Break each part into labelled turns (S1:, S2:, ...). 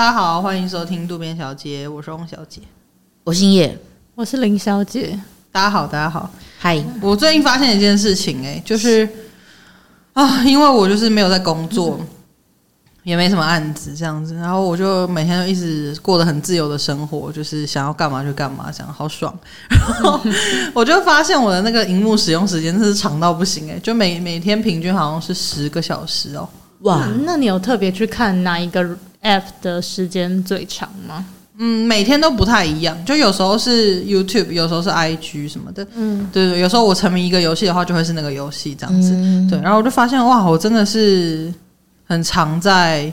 S1: 大家好，欢迎收听渡边小姐，我是翁小姐，
S2: 我姓叶，
S3: 我是林小姐。
S1: 大家好，大家好，
S2: 嗨！
S1: 我最近发现一件事情、欸，哎，就是啊，因为我就是没有在工作，嗯、也没什么案子这样子，然后我就每天都一直过得很自由的生活，就是想要干嘛就干嘛，这样好爽。然后我就发现我的那个荧幕使用时间真是长到不行、欸，哎，就每每天平均好像是十个小时哦。
S3: 哇，那你有特别去看哪一个 app 的时间最长吗？
S1: 嗯，每天都不太一样，就有时候是 YouTube，有时候是 IG 什么的。嗯，对对，有时候我沉迷一个游戏的话，就会是那个游戏这样子。嗯、对，然后我就发现哇，我真的是很常在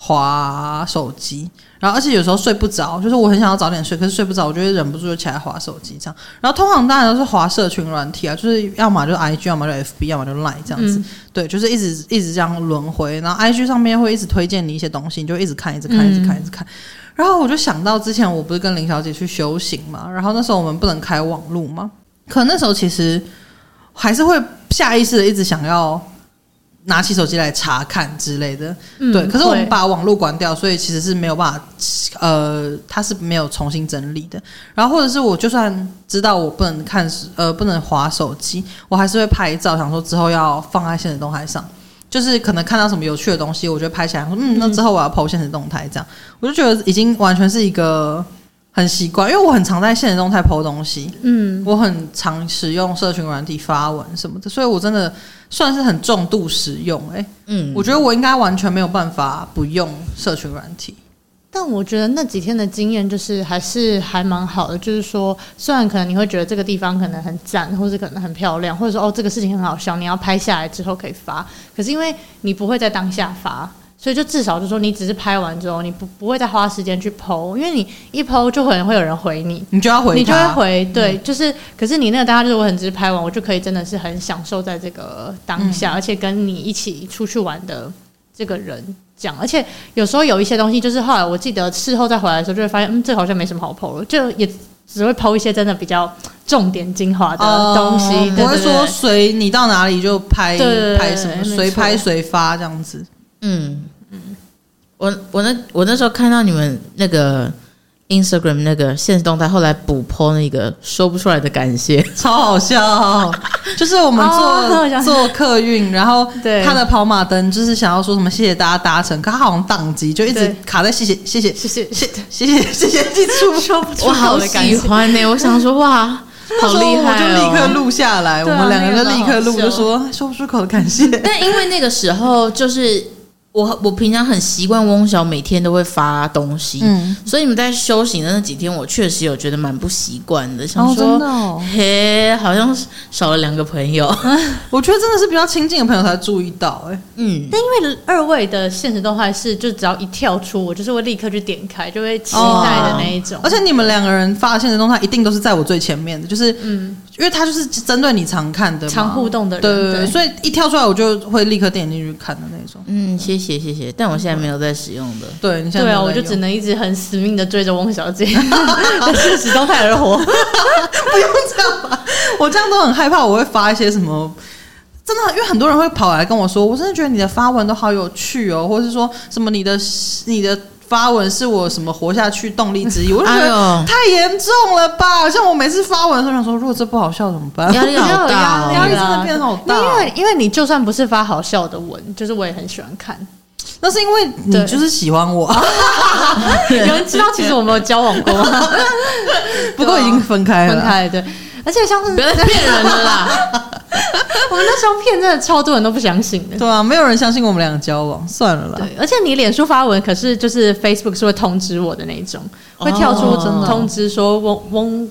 S1: 滑手机，然后而且有时候睡不着，就是我很想要早点睡，可是睡不着，我就会忍不住就起来滑手机这样。然后通常当然都是滑社群软体啊，就是要么就 IG，要么就 FB，要么就 Line 这样子。嗯、对，就是一直一直这样轮回。然后 IG 上面会一直推荐你一些东西，你就一直看，一直看，一直看，一直看。然后我就想到之前我不是跟林小姐去修行嘛，然后那时候我们不能开网路嘛，可那时候其实还是会下意识的一直想要拿起手机来查看之类的，嗯、对。可是我们把网络关掉，所以其实是没有办法，呃，它是没有重新整理的。然后或者是我就算知道我不能看，呃，不能划手机，我还是会拍照，想说之后要放在现实动态上。就是可能看到什么有趣的东西，我就拍起来说，嗯，那之后我要 PO 限时动态，这样我就觉得已经完全是一个很习惯，因为我很常在现实动态 PO 东西，嗯，我很常使用社群软体发文什么的，所以我真的算是很重度使用，欸，哎，嗯，我觉得我应该完全没有办法不用社群软体。
S3: 但我觉得那几天的经验就是还是还蛮好的，就是说，虽然可能你会觉得这个地方可能很赞，或者可能很漂亮，或者说哦这个事情很好笑，你要拍下来之后可以发，可是因为你不会在当下发，所以就至少就是说你只是拍完之后，你不不会再花时间去 po，因为你一 po 就可能会有人回你，
S1: 你就要回，
S3: 你就会回，对，嗯、就是，可是你那个当下就是我很只是拍完，我就可以真的是很享受在这个当下，嗯、而且跟你一起出去玩的这个人。讲，而且有时候有一些东西，就是后来我记得事后再回来的时候，就会发现，嗯，这个好像没什么好 po 了，就也只会 po 一些真的比较重点精华的东西。不会
S1: 说随你到哪里就拍拍什么，随拍随发这样子。
S2: 嗯。嗯，我我那我那时候看到你们那个。Instagram 那个现实动态后来补 po 那个说不出来的感谢，
S1: 超好笑。就是我们坐、哦、坐客运，然后他的跑马灯就是想要说什么谢谢大家搭乘，可他好像宕机，就一直卡在谢谢谢谢谢谢。谢谢谢谢记住说不出
S2: 我好喜欢呢、欸，我想说哇，好厉害、哦，
S1: 我就立刻录下来，我们两个人就立刻录，就说说不出口的感谢。
S2: 但因为那个时候就是。我我平常很习惯翁小每天都会发东西，嗯，所以你们在休息的那几天，我确实有觉得蛮不习惯的，想说，哦哦、嘿，好像少了两个朋友。
S1: 我觉得真的是比较亲近的朋友才注意到、欸，哎，
S3: 嗯。但因为二位的现实动态是，就只要一跳出，我就是会立刻去点开，就会期待的那一种。哦、
S1: 而且你们两个人发的现实动态一定都是在我最前面的，就是，嗯。因为它就是针对你常看的、
S3: 常互动的人，
S1: 对对对，所以一跳出来我就会立刻点进去看的那种。
S2: 嗯，谢谢谢谢，但我现在没有在使用的。
S1: 对，你现在
S3: 对啊，我就只能一直很死命的追着翁小姐，限时动态而活。不
S1: 用这样吧，我这样都很害怕，我会发一些什么？真的，因为很多人会跑来跟我说，我真的觉得你的发文都好有趣哦，或者是说什么你的你的。发文是我什么活下去动力之一，我就觉得太严重了吧？像我每次发文的时候想说，如果这不好笑怎么办？
S2: 压力好 大，
S1: 压力真的变好大。
S3: 因为因为你就算不是发好笑的文，就是我也很喜欢看。
S1: 那是因为你就是喜欢我。
S3: 有人知道其实我们有交往过吗？
S1: 不过已经分开了，
S3: 分开对。而且像是
S2: 不要再骗人了啦！
S3: 我们那时候骗真的超多人都不相信的。
S1: 对啊，没有人相信我们两个交往，算了啦。
S3: 对，而且你脸书发文，可是就是 Facebook 是会通知我的那种，会跳出通知说翁翁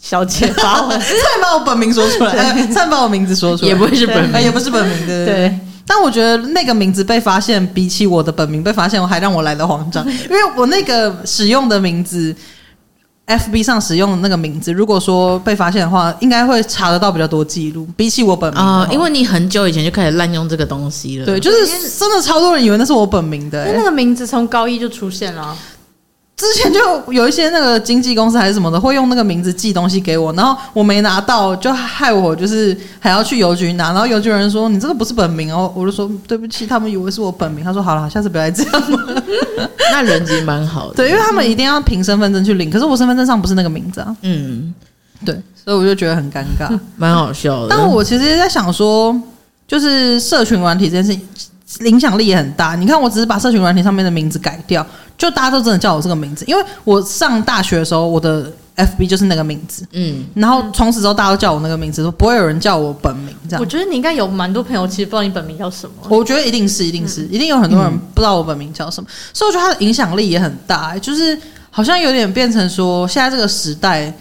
S3: 小姐发文，
S1: 再把我本名说出来，再把我名字说出来，
S2: 也不会是本名，
S1: 也不是本名的。对，但我觉得那个名字被发现，比起我的本名被发现，我还让我来的慌张，因为我那个使用的名字。FB 上使用的那个名字，如果说被发现的话，应该会查得到比较多记录，比起我本名啊、
S2: 呃，因为你很久以前就开始滥用这个东西了。
S1: 对，就是真的超多人以为那是我本名的、欸，
S3: 那个名字从高一就出现了。
S1: 之前就有一些那个经纪公司还是什么的，会用那个名字寄东西给我，然后我没拿到，就害我就是还要去邮局拿，然后邮局人说你这个不是本名哦，我就说对不起，他们以为是我本名。他说好了，下次不要再这样了。
S2: 那人其实蛮好的，
S1: 对，因为他们一定要凭身份证去领，可是我身份证上不是那个名字啊。嗯，对，所以我就觉得很尴尬，
S2: 蛮好笑的。
S1: 但我其实也在想说，就是社群软体这件事情。影响力也很大。你看，我只是把社群软体上面的名字改掉，就大家都真的叫我这个名字。因为我上大学的时候，我的 FB 就是那个名字，嗯，然后从此之后大家都叫我那个名字，都不会有人叫我本名这样。
S3: 我觉得你应该有蛮多朋友其实不知道你本名叫什么。
S1: 我觉得一定是，一定是，嗯、一定有很多人不知道我本名叫什么。所以我觉得它的影响力也很大，就是好像有点变成说，现在这个时代，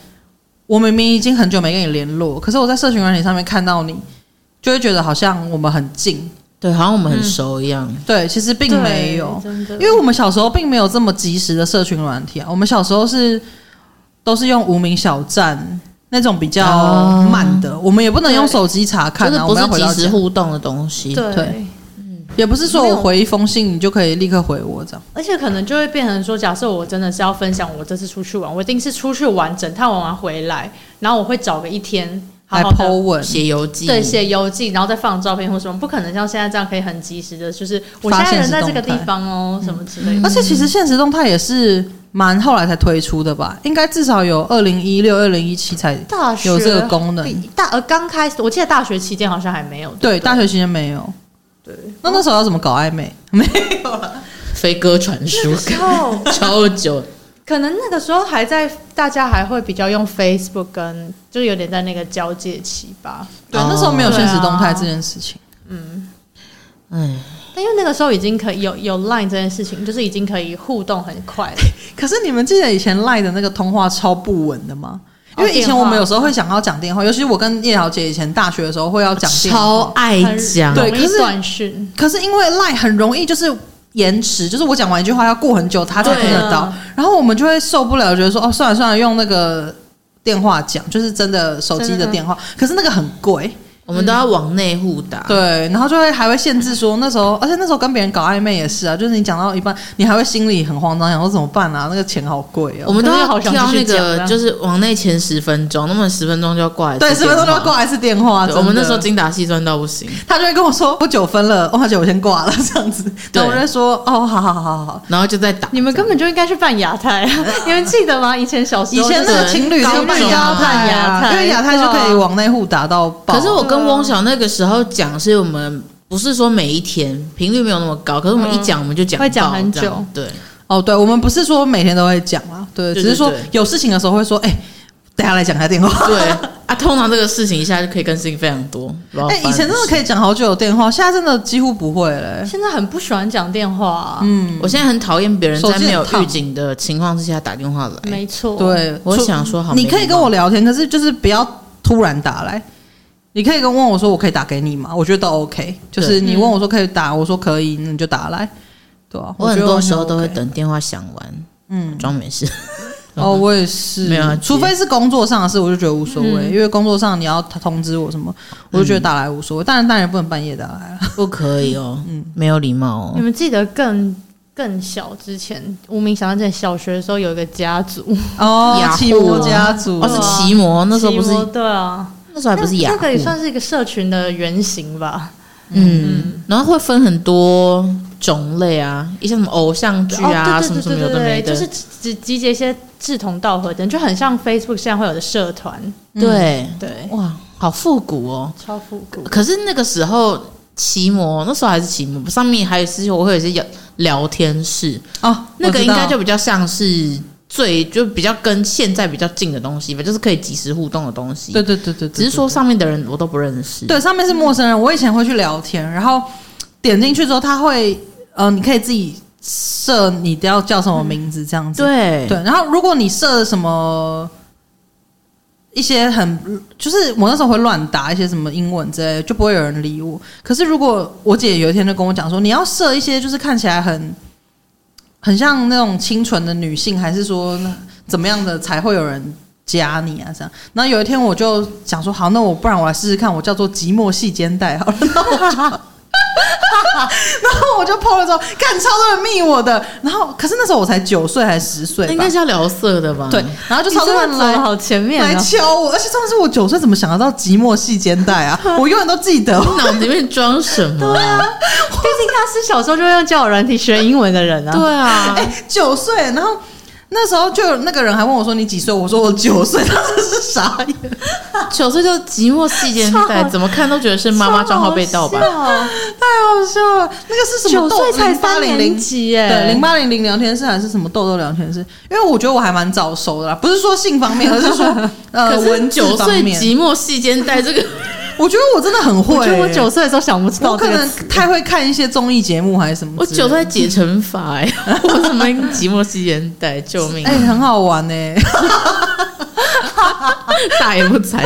S1: 我明明已经很久没跟你联络，可是我在社群软体上面看到你，就会觉得好像我们很近。
S2: 对，好像我们很熟一样。嗯、
S1: 对，其实并没有，因为我们小时候并没有这么及时的社群软体啊。我们小时候是都是用无名小站那种比较慢的，哦、我们也不能用手机查看啊。
S2: 就是不是及时互动的东西。
S1: 对，也不是说我回一封信你就可以立刻回我这样。
S3: 而且可能就会变成说，假设我真的是要分享我这次出去玩，我一定是出去玩，整趟玩完回来，然后我会找个一天。
S1: 还 po 文
S2: 写游记，
S3: 对，写游记，然后再放照片或什么，不可能像现在这样可以很及时的，就是我现在人在这个地方哦，什么之类的。
S1: 而且其实现实动态也是蛮后来才推出的吧？应该至少有二零一六、二零一七才有这个功能。
S3: 大呃，刚开始我记得大学期间好像还没有。
S1: 对，大学期间没有。对，那那时候要怎么搞暧昧？没有了，
S2: 飞鸽传书，超久。
S3: 可能那个时候还在，大家还会比较用 Facebook，跟就有点在那个交界期吧。
S1: 对，那时候没有现实动态这件事情。
S3: 嗯，哎，但因为那个时候已经可以有有 Line 这件事情，就是已经可以互动很快了。
S1: 可是你们记得以前 Line 的那个通话超不稳的吗？因为以前我们有时候会想要讲电话，尤其我跟叶小姐以前大学的时候会要讲电话，
S2: 超爱讲。
S1: 对，可是短讯，可是因为 Line 很容易就是。延迟就是我讲完一句话要过很久，他才听得到，啊、然后我们就会受不了，觉得说哦，算了算了，用那个电话讲，就是真的手机的。电话，可是那个很贵。
S2: 我们都要往内互打，
S1: 对，然后就会还会限制说那时候，而且那时候跟别人搞暧昧也是啊，就是你讲到一半，你还会心里很慌张，想说怎么办啊？那个钱好贵哦。
S2: 我们都要挑那个，就是往内前十分钟，那么十分钟就要挂一次，
S1: 对，十分钟就要挂一次电话。
S2: 我们那时候精打细算到不行，
S1: 他就会跟我说我九分了，汪小姐我先挂了这样子，对，我就说哦，好好好好好，
S2: 然后就在打。
S3: 你们根本就应该去办亚太，你们记得吗？以前小时候，
S1: 以前那个情侣都办亚太，因为亚太就可以往内互打到爆。
S2: 可是我跟汪晓那个。时候讲是我们不是说每一天频率没有那么高，可是我们一讲我们就讲
S3: 会讲很久，
S2: 对。
S1: 哦，对，我们不是说每天都会讲啊，对，只是说有事情的时候会说，哎，等下来讲下电话，
S2: 对啊，通常这个事情一下就可以更新非常多，
S1: 哎，以前真的可以讲好久的电话，现在真的几乎不会了，
S3: 现在很不喜欢讲电话，
S2: 嗯，我现在很讨厌别人在没有预警的情况之下打电话来，
S3: 没错，
S1: 对，
S2: 我想说好，
S1: 你可以跟我聊天，可是就是不要突然打来。你可以跟问我说，我可以打给你吗？我觉得都 OK。就是你问我说可以打，我说可以，那你就打来，对啊。
S2: 我很多时候都会等电话响完，嗯，装没事。
S1: 哦，我也是，没有，除非是工作上的事，我就觉得无所谓，因为工作上你要通知我什么，我就觉得打来无所谓。当然，当然不能半夜打来了，
S2: 不可以哦，嗯，没有礼貌哦。
S3: 你们记得更更小之前，无名小站在小学的时候有一个家族
S1: 哦，奇摩家族，
S2: 哦，是奇摩，那时候不是
S3: 对啊。
S2: 那时候还不是雅虎，
S3: 那个也算是一个社群的原型吧。
S2: 嗯，然后会分很多种类啊，一些什么偶像剧啊，什么什么有的没的，
S3: 就是集集结一些志同道合的人，就很像 Facebook 现在会有的社团。
S2: 对
S3: 对，
S2: 哇，好复古哦，
S3: 超复古。
S2: 可是那个时候奇摩，那时候还是奇摩，上面还有是我会有一些聊聊天室哦，那个应该就比较像是。最就比较跟现在比较近的东西吧，就是可以及时互动的东西。
S1: 对对对对，
S2: 只是说上面的人我都不认识。
S1: 对，上面是陌生人。我以前会去聊天，然后点进去之后，他会呃，你可以自己设你要叫什么名字这样子。
S2: 对
S1: 对，然后如果你设什么一些很，就是我那时候会乱打一些什么英文之类的，就不会有人理我。可是如果我姐有一天就跟我讲说，你要设一些就是看起来很。很像那种清纯的女性，还是说怎么样的才会有人加你啊？这样。然后有一天我就想说，好，那我不然我来试试看，我叫做寂寞细肩带好了。然后我就 po 了之后，看超多人密我的。然后可是那时候我才九岁还是十岁，
S2: 应该是要聊色的吧？
S1: 对，然后就超多人来
S3: 好前面
S1: 来敲我，而且重点是我九岁怎么想得到寂寞细肩带啊？我永远都记得，
S2: 我脑子里面装什么？
S3: 对啊，毕竟他是小时候就用教我软体学英文的人啊。
S2: 对啊，
S1: 哎，九岁，然后。那时候就有那个人还问我说：“你几岁？”我说：“我九岁。”他真是傻眼，
S2: 九岁就寂寞细肩带，怎么看都觉得是妈妈账号被盗版，
S1: 太好笑了。那个是什么？
S3: 九岁才八零零级耶？
S1: 对，零八零零聊天室还是什么豆豆聊天室？因为我觉得我还蛮早熟的啦，不是说性方面，而是说呃，文九岁
S2: 寂寞细肩带这个。
S1: 我觉得我真的很会、欸。我觉
S3: 得我九岁的时候想不到，我
S1: 可能太会看一些综艺节目还是什么。
S2: 我九岁解乘法 我怎么寂寞时间带救命？
S1: 哎、欸，很好玩呢、欸，
S2: 大言不惭，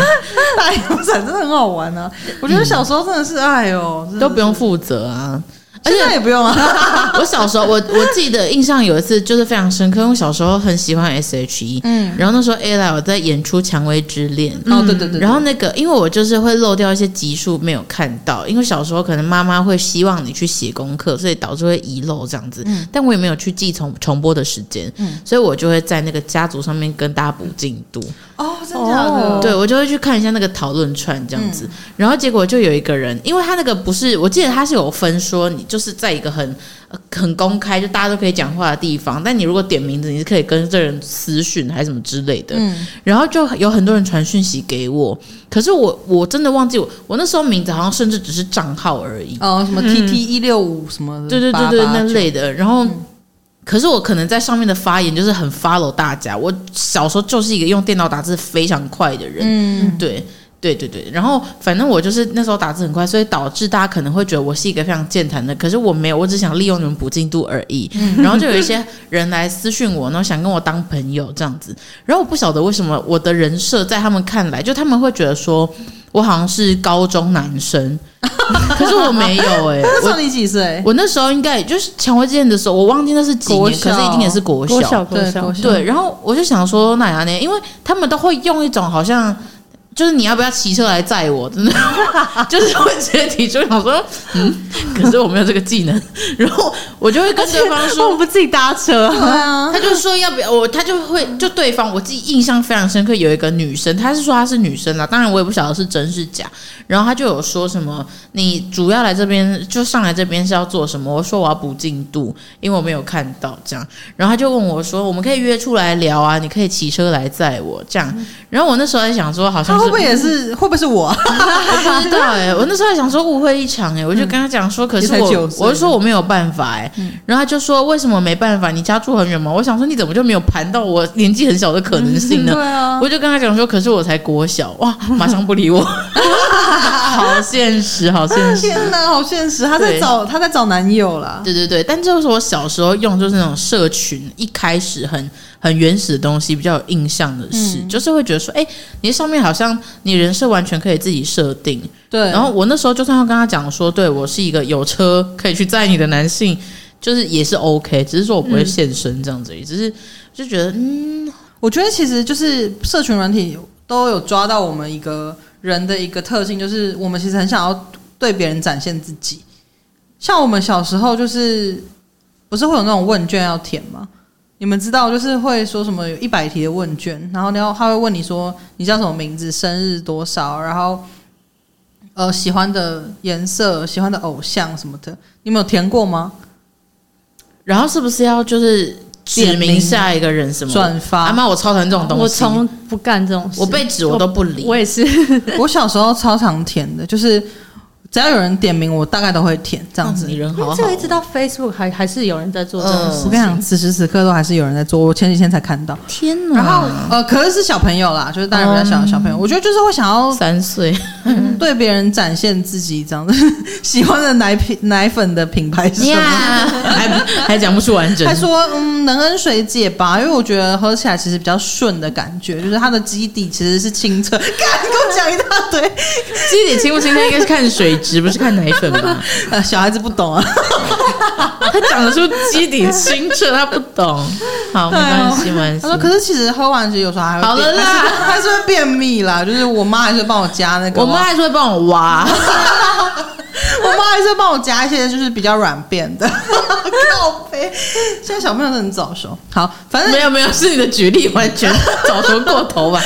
S1: 大言不惭，真的很好玩呢、啊。我觉得小时候真的是哎呦，
S2: 都不用负责啊。
S1: 现在也不用啊！
S2: 我小时候，我我记得印象有一次就是非常深刻，因为我小时候很喜欢 S.H.E，嗯，然后那时候 Ella 我在演出《蔷薇之恋》，
S1: 哦，对对对，
S2: 然后那个因为我就是会漏掉一些集数没有看到，因为小时候可能妈妈会希望你去写功课，所以导致会遗漏这样子，嗯，但我也没有去记重重播的时间，嗯，所以我就会在那个家族上面跟大家补进度，
S1: 哦，真的假的？
S2: 哦，对，我就会去看一下那个讨论串这样子，嗯，然后结果就有一个人，因为他那个不是，我记得他是有分说你。就是在一个很很公开，就大家都可以讲话的地方。但你如果点名字，你是可以跟这人私讯还是什么之类的。嗯，然后就有很多人传讯息给我，可是我我真的忘记我我那时候名字好像甚至只是账号而已。
S1: 哦，什么 T T 一六五什么的，
S2: 对对对对那类的。然后，可是我可能在上面的发言就是很 follow 大家。我小时候就是一个用电脑打字非常快的人。嗯，对。对对对，然后反正我就是那时候打字很快，所以导致大家可能会觉得我是一个非常健谈的，可是我没有，我只想利用你们补进度而已。嗯、然后就有一些人来私讯我，然后想跟我当朋友这样子。然后我不晓得为什么我的人设在他们看来，就他们会觉得说我好像是高中男生，可是我没有哎、欸。
S1: 那时候你几岁？
S2: 我那时候应该也就是蔷薇之恋的时候，我忘记那是几年，可是一定也是国小。
S3: 国小，国小，
S2: 对，对。然后我就想说那样呢，因为他们都会用一种好像。就是你要不要骑车来载我？真的，就是会直接提出，我说，嗯，可是我没有这个技能，然后我就会跟对方说，
S3: 我不自己搭车。
S1: 对啊，
S2: 他就说要不要我，他就会就对方，我自己印象非常深刻，有一个女生，她是说她是女生啊，当然我也不晓得是真是假。然后她就有说什么，你主要来这边就上来这边是要做什么？我说我要补进度，因为我没有看到这样。然后他就问我说，我们可以约出来聊啊，你可以骑车来载我这样。然后我那时候还想说，好像。会
S1: 不会也是？会不会是我？
S2: 我不知道哎、欸，我那时候还想说误会一场哎、欸，我就跟他讲说，可是我我就说我没有办法哎、欸，然后他就说为什么没办法？你家住很远吗？我想说你怎么就没有盘到我年纪很小的可能性呢？对啊，我就跟他讲说，可是我才国小哇，马上不理我，好现实，好现实，
S1: 天哪，好现实，他在找他在找男友啦。
S2: 对对对，但就是我小时候用就是那种社群一开始很。很原始的东西，比较有印象的事，嗯、就是会觉得说，哎、欸，你上面好像你人设完全可以自己设定。对。然后我那时候就算要跟他讲说，对我是一个有车可以去载你的男性，就是也是 OK，只是说我不会现身这样子，嗯、只是就觉得，嗯，
S1: 我觉得其实就是社群软体都有抓到我们一个人的一个特性，就是我们其实很想要对别人展现自己。像我们小时候，就是不是会有那种问卷要填吗？你们知道，就是会说什么有一百题的问卷，然后你要他会问你说你叫什么名字、生日多少，然后呃喜欢的颜色、喜欢的偶像什么的，你们有填过吗？
S2: 然后是不是要就是指名下一个人什么
S1: 转发？
S2: 阿妈，我超讨厌这种东西，
S3: 我从不干这种事，
S2: 我被指我都不理，
S3: 我，我也是，
S1: 我小时候超常填的，就是。只要有人点名，我大概都会填这样子。
S2: 你人好好，
S3: 这个一直到 Facebook 还还是有人在做这种事。
S1: 我跟你讲，此时此刻都还是有人在做。我前几天才看到。
S2: 天哪！
S1: 然后呃，可是是小朋友啦，就是大人比较小的小朋友。我觉得就是会想要
S2: 三岁
S1: 对别人展现自己这样子，喜欢的奶品奶粉的品牌是什么？
S2: 还还讲不出完整。
S1: 他说嗯，能恩水解吧，因为我觉得喝起来其实比较顺的感觉，就是它的基底其实是清澈。干，你给我讲一大堆，
S2: 基底清不清澈应该是看水。只不是看奶粉吗？
S1: 呃，小孩子不懂啊。
S2: 他讲的是基底清澈，他不懂。好，没关系，没关系。
S1: 他说，可是其实喝完其实有时候还会
S2: 好了啦，
S1: 还是会便秘啦。就是我妈还是帮我加那个。
S2: 我妈还是会帮我挖。
S1: 我妈还是会帮我加一些就是比较软便的。靠背，现在小朋友都很早熟。好，反正
S2: 没有没有，是你的举例完全早熟过头吧。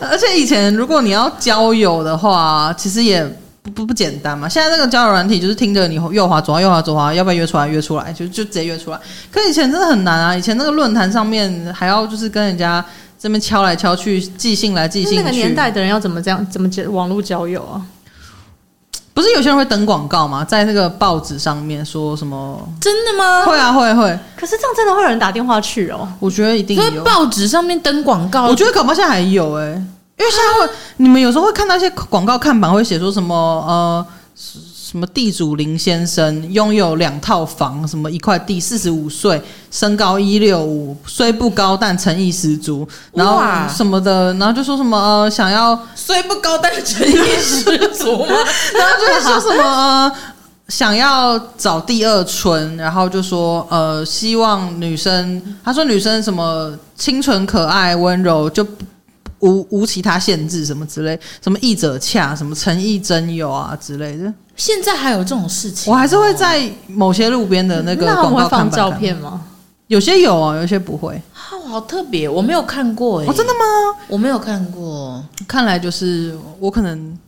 S1: 而且以前如果你要交友的话，其实也不不不简单嘛。现在这个交友软体就是听着你右滑左滑右滑左滑，要不要约出来约出来，就就直接约出来。可以前真的很难啊，以前那个论坛上面还要就是跟人家这边敲来敲去，寄信来寄信去。
S3: 那个年代的人要怎么这样怎么交网络交友啊？
S1: 不是有些人会登广告吗？在那个报纸上面说什么？
S2: 真的吗？
S1: 会啊，会会。
S3: 可是这样真的会有人打电话去哦？
S1: 我觉得一定有。
S2: 所以报纸上面登广告，
S1: 我觉得搞不好现在还有哎、欸，因为现在会，你们有时候会看到一些广告看板会写说什么呃。什么地主林先生拥有两套房，什么一块地，四十五岁，身高一六五，虽不高但诚意十足，然后什么的，然后就说什么呃想要
S2: 虽不高但诚意十足吗？
S1: 然后就会说什么呃想要找第二春，然后就说呃希望女生，他说女生什么清纯可爱温柔就。无无其他限制，什么之类，什么译者洽，什么诚意真友啊之类的。
S2: 现在还有这种事情？
S1: 我还是会在某些路边的那个广告
S3: 放照片吗？
S1: 有些有啊，有些不会。
S2: 好，好特别，我没有看过哎、欸。
S1: 哦，真的吗？
S2: 我没有看过。
S1: 看来就是我可能，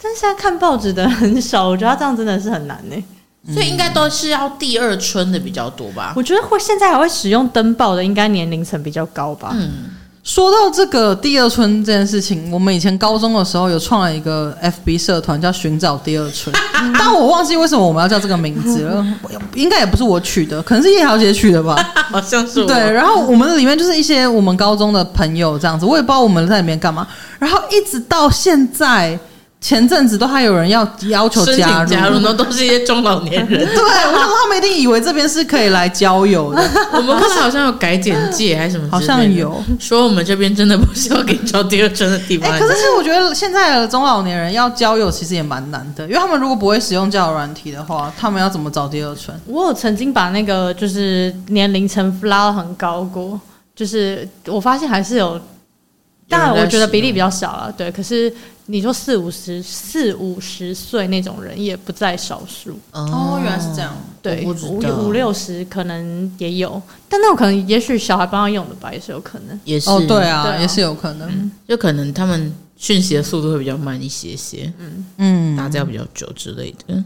S3: 但现在看报纸的人很少，我觉得他这样真的是很难呢、欸。
S2: 所以应该都是要第二春的比较多吧？
S3: 我觉得会现在还会使用登报的，应该年龄层比较高吧？
S2: 嗯。
S1: 说到这个第二春这件事情，我们以前高中的时候有创了一个 FB 社团，叫“寻找第二春”，但我忘记为什么我们要叫这个名字了。应该也不是我取的，可能是叶小姐取的吧？
S2: 好像是我。
S1: 对，然后我们里面就是一些我们高中的朋友这样子，我也不知道我们在里面干嘛。然后一直到现在。前阵子都还有人要要求加入，
S2: 加入那，都是一些中老年人。对，
S1: 我想说他们一定以为这边是可以来交友的。
S2: 我们不是好像有改简介还是什么？
S1: 好像有
S2: 说我们这边真的不需要给你找第二春的地方。
S1: 欸。可是其实我觉得现在的中老年人要交友其实也蛮难的，因为他们如果不会使用交友软体的话，他们要怎么找第二春？
S3: 我有曾经把那个就是年龄层拉到很高过，就是我发现还是有，当然我觉得比例比较少了，对，可是。你说四五十四五十岁那种人也不在少数
S1: 哦，原来是这样。
S3: 对，五五六十可能也有，但那种可能也许小孩帮他用的吧，也是有可能。
S2: 也是
S1: 哦，对啊，对啊，也是有可能，嗯，
S2: 就可能他们讯息的速度会比较慢一些些，嗯嗯，打字要比较久之类的。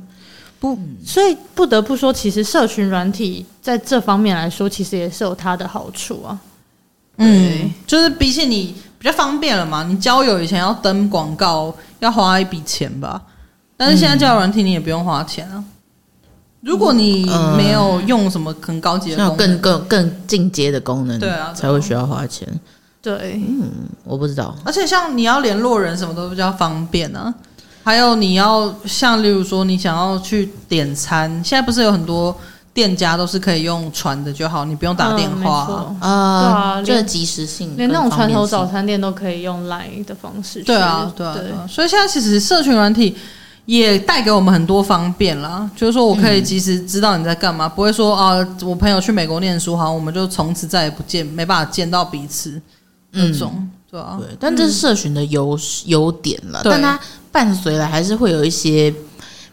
S3: 不，所以不得不说，其实社群软体在这方面来说，其实也是有它的好处啊。
S1: 嗯，就是比起你。比较方便了嘛？你交友以前要登广告，要花一笔钱吧？但是现在交友软体你也不用花钱啊。如果你没有用什么很高级的功能，
S2: 更更更进阶的功能，
S1: 对啊，
S2: 才会需要花钱。
S3: 对，
S2: 嗯，我不知道。
S1: 而且像你要联络人，什么都比较方便啊。还有你要像例如说，你想要去点餐，现在不是有很多。店家都是可以用传的就好，你不用打电话
S3: 啊，啊，
S2: 就是即时性，
S3: 连那种传统早餐店都可以用 Line 的方式。
S1: 对啊，对啊，对啊。所以现在其实社群软体也带给我们很多方便啦，就是说我可以及时知道你在干嘛，嗯、不会说啊，我朋友去美国念书，好，我们就从此再也不见，没办法见到彼此那种，嗯、对啊。对，
S2: 但这是社群的优优点了，但它伴随了还是会有一些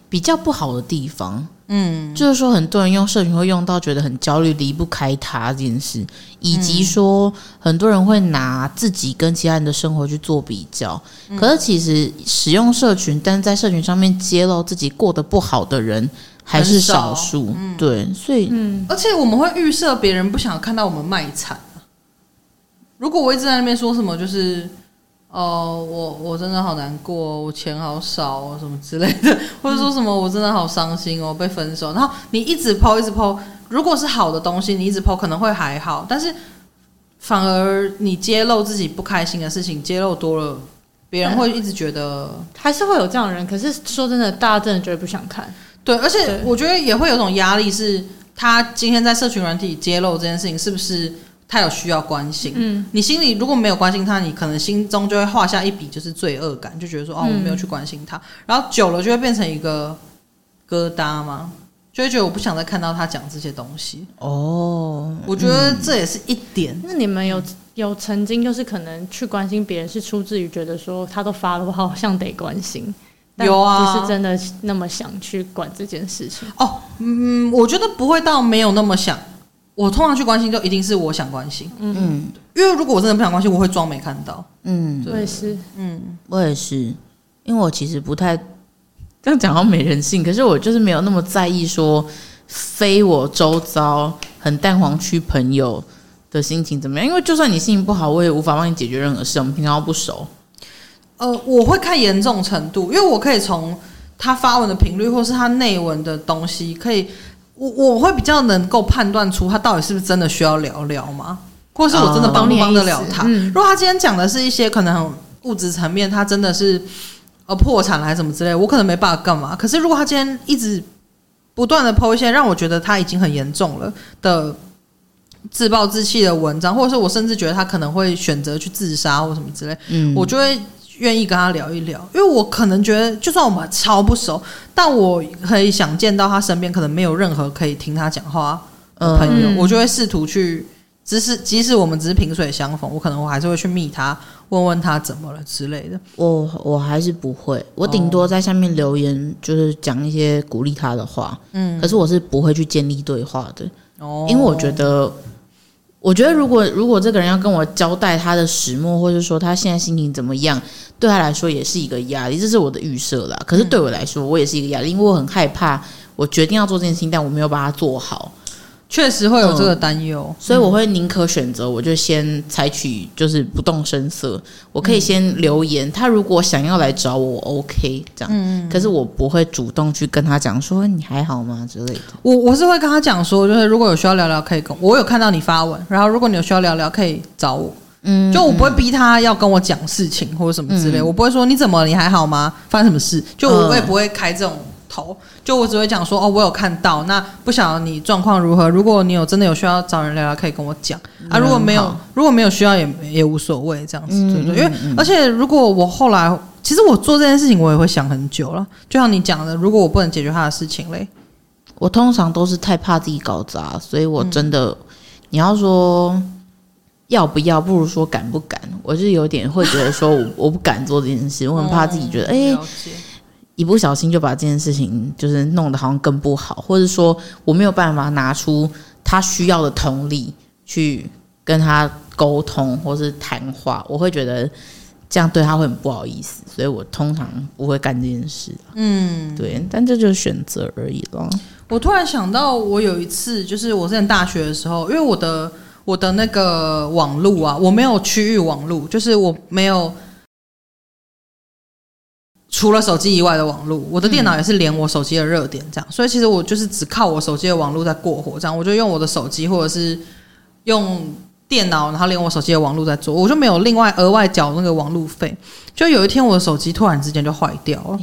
S2: 比较不好的地方。嗯，就是说，很多人用社群会用到觉得很焦虑，离不开它这件事，以及说很多人会拿自己跟其他人的生活去做比较。嗯、可是其实使用社群，但是在社群上面揭露自己过得不好的人还是少数。嗯、对，所以，嗯，
S1: 而且我们会预设别人不想看到我们卖惨。如果我一直在那边说什么，就是。哦，我我真的好难过，我钱好少哦，什么之类的，或者说什么我真的好伤心哦，被分手。然后你一直 po 一直 po，如果是好的东西，你一直 po 可能会还好，但是反而你揭露自己不开心的事情，揭露多了，别人会一直觉得
S3: 还是会有这样的人。可是说真的，大家真的觉得不想看。
S1: 对，而且我觉得也会有种压力，是他今天在社群软体揭露这件事情，是不是？他有需要关心，嗯，你心里如果没有关心他，你可能心中就会画下一笔就是罪恶感，就觉得说哦，我没有去关心他，然后久了就会变成一个疙瘩嘛，就会觉得我不想再看到他讲这些东西。哦，我觉得这也是一点。
S3: 那你们有有曾经就是可能去关心别人，是出自于觉得说他都发了，我好像得关心，
S1: 有啊，
S3: 不是真的那么想去管这件事情。
S1: 哦，嗯，我觉得不会到没有那么想。我通常去关心，就一定是我想关心。嗯，因为如果我真的不想关心，我会装没看到。
S2: 嗯，
S3: 我也是。
S2: 嗯，我也是，因为我其实不太这样讲到没人性，可是我就是没有那么在意说非我周遭很蛋黄区朋友的心情怎么样，因为就算你心情不好，我也无法帮你解决任何事。我们平常都不熟。
S1: 呃，我会看严重程度，因为我可以从他发文的频率，或是他内文的东西，可以我我会比较能够判断出他到底是不是真的需要聊聊吗？或是我真的帮不帮得了他？嗯、如果他今天讲的是一些可能很物质层面，他真的是呃破产了还是什么之类，我可能没办法干嘛。可是如果他今天一直不断的 po 一些让我觉得他已经很严重了的自暴自弃的文章，或者是我甚至觉得他可能会选择去自杀或什么之类，嗯，我就会。愿意跟他聊一聊，因为我可能觉得，就算我们超不熟，但我可以想见到他身边可能没有任何可以听他讲话的朋友，嗯、我就会试图去，只是即使我们只是萍水相逢，我可能我还是会去密他，问问他怎么了之类的。
S2: 我我还是不会，我顶多在下面留言，就是讲一些鼓励他的话。嗯，可是我是不会去建立对话的。哦，因为我觉得。我觉得，如果如果这个人要跟我交代他的始末，或者说他现在心情怎么样，对他来说也是一个压力，这是我的预设啦。可是对我来说，我也是一个压力，因为我很害怕，我决定要做这件事情，但我没有把它做好。
S1: 确实会有这个担忧，嗯，
S2: 所以我会宁可选择，我就先采取就是不动声色。我可以先留言，他如果想要来找我，OK，这样。嗯，可是我不会主动去跟他讲说你还好吗之类的。
S1: 我我是会跟他讲说，就是如果有需要聊聊，可以跟我，我有看到你发文，然后如果你有需要聊聊，可以找我。嗯，就我不会逼他要跟我讲事情或者什么之类，嗯，我不会说你怎么你还好吗？发生什么事？就我也不会开这种。头就我只会讲说哦，我有看到，那不晓得你状况如何。如果你有真的有需要找人聊聊，可以跟我讲啊。如果没有，如果没有需要也也无所谓，这样子对不对？因为而且如果我后来，其实我做这件事情，我也会想很久了。就像你讲的，如果我不能解决他的事情嘞，
S2: 我通常都是太怕自己搞砸，所以我真的，你要说要不要，不如说敢不敢。我是有点会觉得说我我不敢做这件事，我很怕自己觉得哎。一不小心就把这件事情就是弄得好像更不好，或者说我没有办法拿出他需要的同理去跟他沟通或是谈话，我会觉得这样对他会很不好意思，所以我通常不会干这件事。嗯，对，但这就是选择而已了。
S1: 我突然想到，我有一次就是我在大学的时候，因为我的我的那个网路啊，我没有区域网路，就是我没有。除了手机以外的网络，我的电脑也是连我手机的热点这样，所以其实我就是只靠我手机的网络在过活，这样我就用我的手机或者是用电脑，然后连我手机的网络在做，我就没有另外额外缴那个网络费。就有一天我的手机突然之间就坏掉了，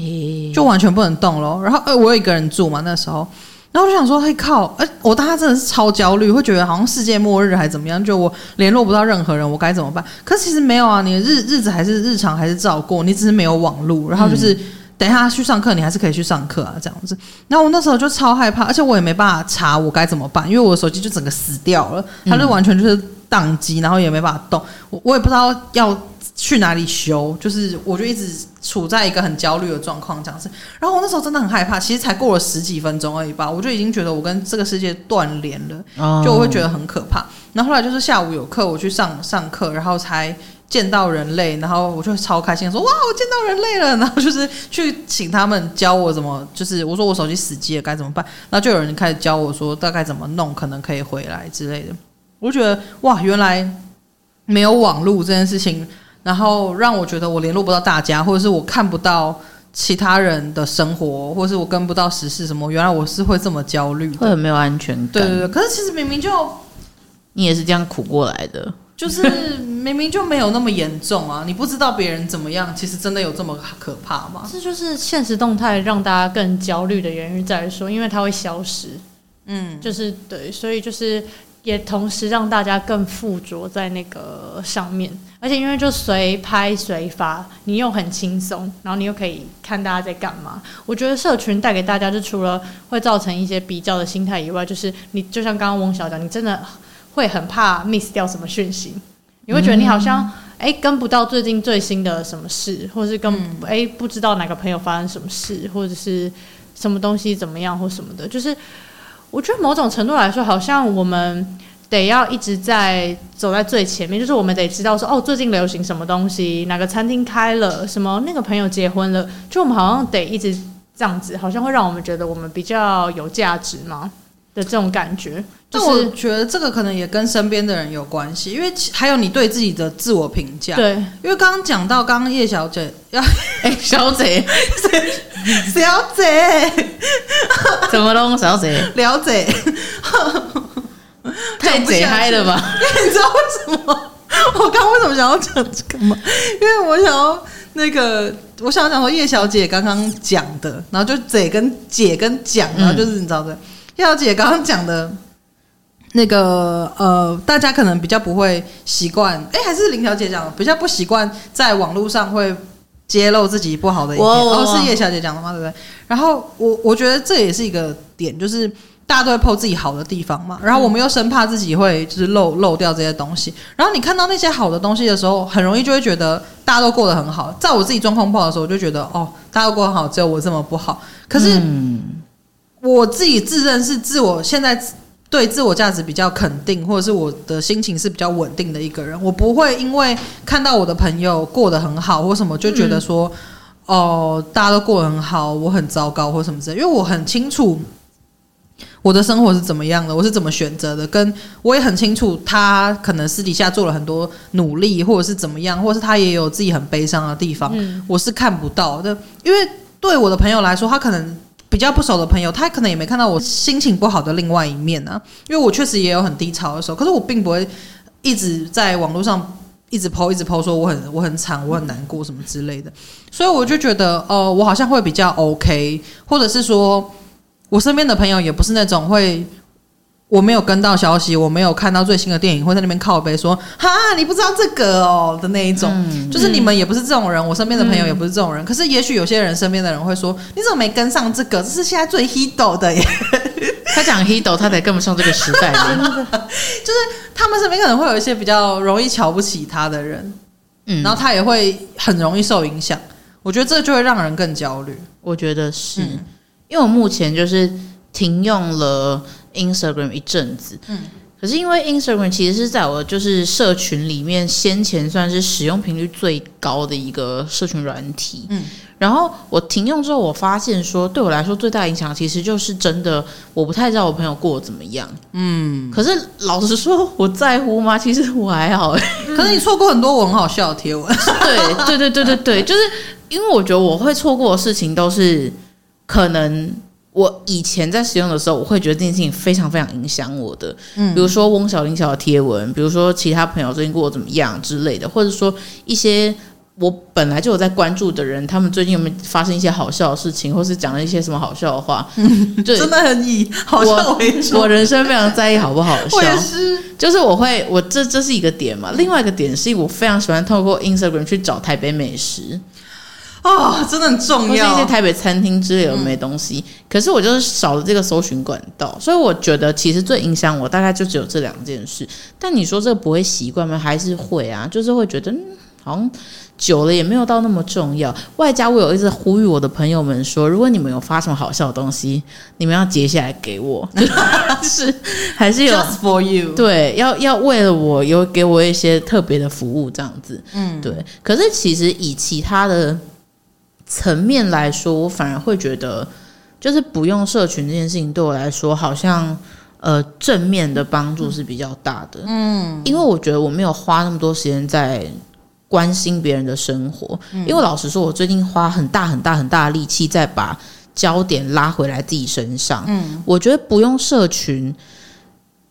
S1: 就完全不能动了。然后呃，我有一个人住嘛，那时候。然后我就想说，嘿靠！哎，我当时真的是超焦虑，会觉得好像世界末日还是怎么样，就我联络不到任何人，我该怎么办？可是其实没有啊，你的日日子还是日常，还是照过，你只是没有网络。然后就是等一下去上课，你还是可以去上课啊，这样子。然后我那时候就超害怕，而且我也没办法查我该怎么办，因为我的手机就整个死掉了，它就完全就是宕机，然后也没办法动，我我也不知道要。去哪里修？就是我就一直处在一个很焦虑的状况这样子。然后我那时候真的很害怕，其实才过了十几分钟而已吧，我就已经觉得我跟这个世界断联了，就我会觉得很可怕。然后后来就是下午有课，我去上上课，然后才见到人类，然后我就超开心，说哇，我见到人类了。然后就是去请他们教我怎么，就是我说我手机死机了该怎么办，然后就有人开始教我说大概怎么弄，可能可以回来之类的。我觉得哇，原来没有网络这件事情。然后让我觉得我联络不到大家，或者是我看不到其他人的生活，或者是我跟不到时事什么。原来我是会这么焦虑，
S2: 会很没有安全感。
S1: 对对对，可是其实明明就
S2: 你也是这样苦过来的，
S1: 就是明明就没有那么严重啊！你不知道别人怎么样，其实真的有这么可怕吗？
S3: 这就是现实动态让大家更焦虑的原因在于说，因为它会消失。嗯，就是对，所以就是。也同时让大家更附着在那个上面，而且因为就随拍随发，你又很轻松，然后你又可以看大家在干嘛。我觉得社群带给大家，就除了会造成一些比较的心态以外，就是你就像刚刚翁小讲，你真的会很怕 miss 掉什么讯息，你会觉得你好像哎跟不到最近最新的什么事，或是跟哎、嗯、不知道哪个朋友发生什么事，或者是什么东西怎么样或什么的，就是我觉得某种程度来说，好像我们。得要一直在走在最前面，就是我们得知道说，哦，最近流行什么东西，哪个餐厅开了，什么那个朋友结婚了，就我们好像得一直这样子，好像会让我们觉得我们比较有价值嘛的这种感觉。就是
S1: 我觉得这个可能也跟身边的人有关系，因为还有你对自己的自我评价。
S3: 对，
S1: 因为刚刚讲到，刚刚叶小姐要，
S2: 哎、欸，小姐，
S1: 小姐，
S2: 怎么弄，小姐？
S1: 了解。
S2: 太贼嗨了吧！
S1: 因 为你知道为什么？我刚为什么想要讲这个吗？因为我想要那个，我想要讲说叶小姐刚刚讲的，然后就贼跟姐跟讲，然后就是你知道的，叶小姐刚刚讲的，那个呃，大家可能比较不会习惯，哎，还是林小姐讲的，比较不习惯在网络上会揭露自己不好的一面，哦，是叶小姐讲的吗？对不对？然后我我觉得这也是一个点，就是。大家都会 po 自己好的地方嘛，然后我们又生怕自己会就是漏漏掉这些东西，然后你看到那些好的东西的时候，很容易就会觉得大家都过得很好。在我自己状况不好的时候，我就觉得哦，大家都过得很好，只有我这么不好。可是我自己自认是自我现在对自我价值比较肯定，或者是我的心情是比较稳定的一个人，我不会因为看到我的朋友过得很好或什么就觉得说哦，大家都过得很好，我很糟糕或什么之类，因为我很清楚。我的生活是怎么样的？我是怎么选择的？跟我也很清楚，他可能私底下做了很多努力，或者是怎么样，或者是他也有自己很悲伤的地方，嗯，我是看不到的。因为对我的朋友来说，他可能比较不熟的朋友，他可能也没看到我心情不好的另外一面啊。因为我确实也有很低潮的时候，可是我并不会一直在网络上一直抛一直抛说我很我很惨，我很难过什么之类的。所以我就觉得，哦，呃，我好像会比较 OK，或者是说。我身边的朋友也不是那种会，我没有跟到消息，我没有看到最新的电影，会在那边靠背说哈，你不知道这个哦的那一种，嗯、就是你们也不是这种人，我身边的朋友也不是这种人。嗯、可是也许有些人身边的人会说，你怎么没跟上这个？这是现在最 hit 的耶。
S2: 他讲 hit，他才跟不上这个时代。
S1: 就是他们身边可能会有一些比较容易瞧不起他的人，嗯，然后他也会很容易受影响。我觉得这就会让人更焦虑。
S2: 我觉得是。嗯因为我目前就是停用了 Instagram 一阵子，嗯，可是因为 Instagram 其实是在我就是社群里面先前算是使用频率最高的一个社群软体，嗯，然后我停用之后，我发现说对我来说最大影响其实就是真的我不太知道我朋友过得怎么样，嗯，可是老实说我在乎吗？其实我还好，
S1: 可是你错过很多我很好笑的贴文，
S2: 对对对对对对，就是因为我觉得我会错过的事情都是。可能我以前在使用的时候，我会觉得这件事情非常非常影响我的，嗯，比如说翁小林小的贴文，比如说其他朋友最近过得怎么样之类的，或者说一些我本来就有在关注的人，他们最近有没有发生一些好笑的事情，或是讲了一些什么好笑的话，嗯，对，
S1: 真的很以好笑为主。
S2: 我人生非常在意好不好笑，
S1: 是，
S2: 就是我会，我这这是一个点嘛，另外一个点是我非常喜欢透过 Instagram 去找台北美食。
S1: 啊、哦，真的很重要。
S2: 是一些台北餐厅之类的没东西，嗯、可是我就是少了这个搜寻管道，所以我觉得其实最影响我大概就只有这两件事。但你说这个不会习惯吗？还是会啊，就是会觉得、嗯、好像久了也没有到那么重要。外加我有一直呼吁我的朋友们说，如果你们有发什么好笑的东西，你们要截下来给我，就是 还是有
S1: Just for you，
S2: 对，要要为了我有给我一些特别的服务这样子，嗯，对。可是其实以其他的。层面来说，我反而会觉得，就是不用社群这件事情对我来说，好像呃正面的帮助是比较大的。嗯，因为我觉得我没有花那么多时间在关心别人的生活。嗯，因为老实说，我最近花很大很大很大的力气在把焦点拉回来自己身上。嗯，我觉得不用社群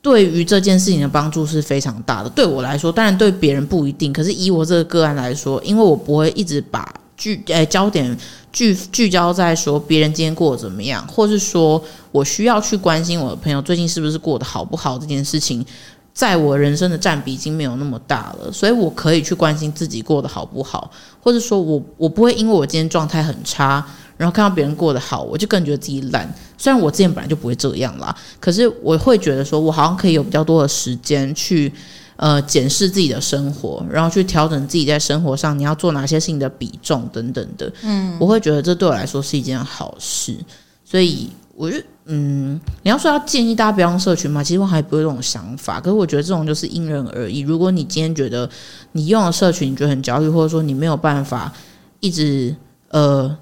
S2: 对于这件事情的帮助是非常大的。对我来说，当然对别人不一定。可是以我这个个案来说，因为我不会一直把聚诶、焦点聚聚焦在说别人今天过得怎么样，或是说我需要去关心我的朋友最近是不是过得好不好这件事情，在我人生的占比已经没有那么大了，所以我可以去关心自己过得好不好，或者说我我不会因为我今天状态很差，然后看到别人过得好，我就更觉得自己懒。虽然我之前本来就不会这样啦，可是我会觉得说我好像可以有比较多的时间去。呃检视自己的生活，然后去调整自己在生活上你要做哪些事情的比重等等的。嗯，我会觉得这对我来说是一件好事。所以，我就嗯，你要说要建议大家不要用社群嘛，其实我还不会有这种想法。可是我觉得这种就是因人而异。如果你今天觉得你用了社群，你觉得很焦虑，或者说你没有办法一直呃。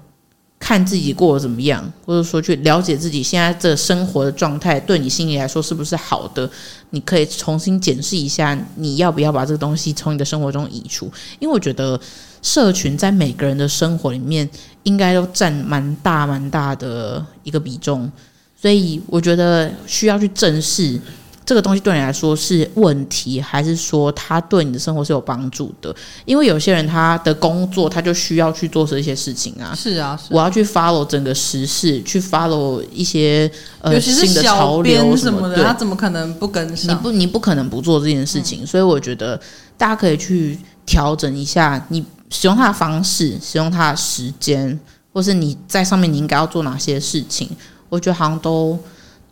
S2: 看自己过得怎么样，或者说去了解自己现在这生活的状态，对你心里来说是不是好的？你可以重新检视一下，你要不要把这个东西从你的生活中移除？因为我觉得社群在每个人的生活里面应该都占蛮大蛮大的一个比重，所以我觉得需要去正视。这个东西对你来说是问题，还是说它对你的生活是有帮助的？因为有些人他的工作他就需要去做这些事情啊。
S1: 是啊，是啊，
S2: 我要去 follow 整个时事，去 follow 一些呃新的潮流什么的，
S1: 他怎么可能不跟上？
S2: 你不，你不可能不做这件事情。嗯、所以我觉得大家可以去调整一下，你使用它的方式，使用它的时间，或是你在上面你应该要做哪些事情，我觉得好像都。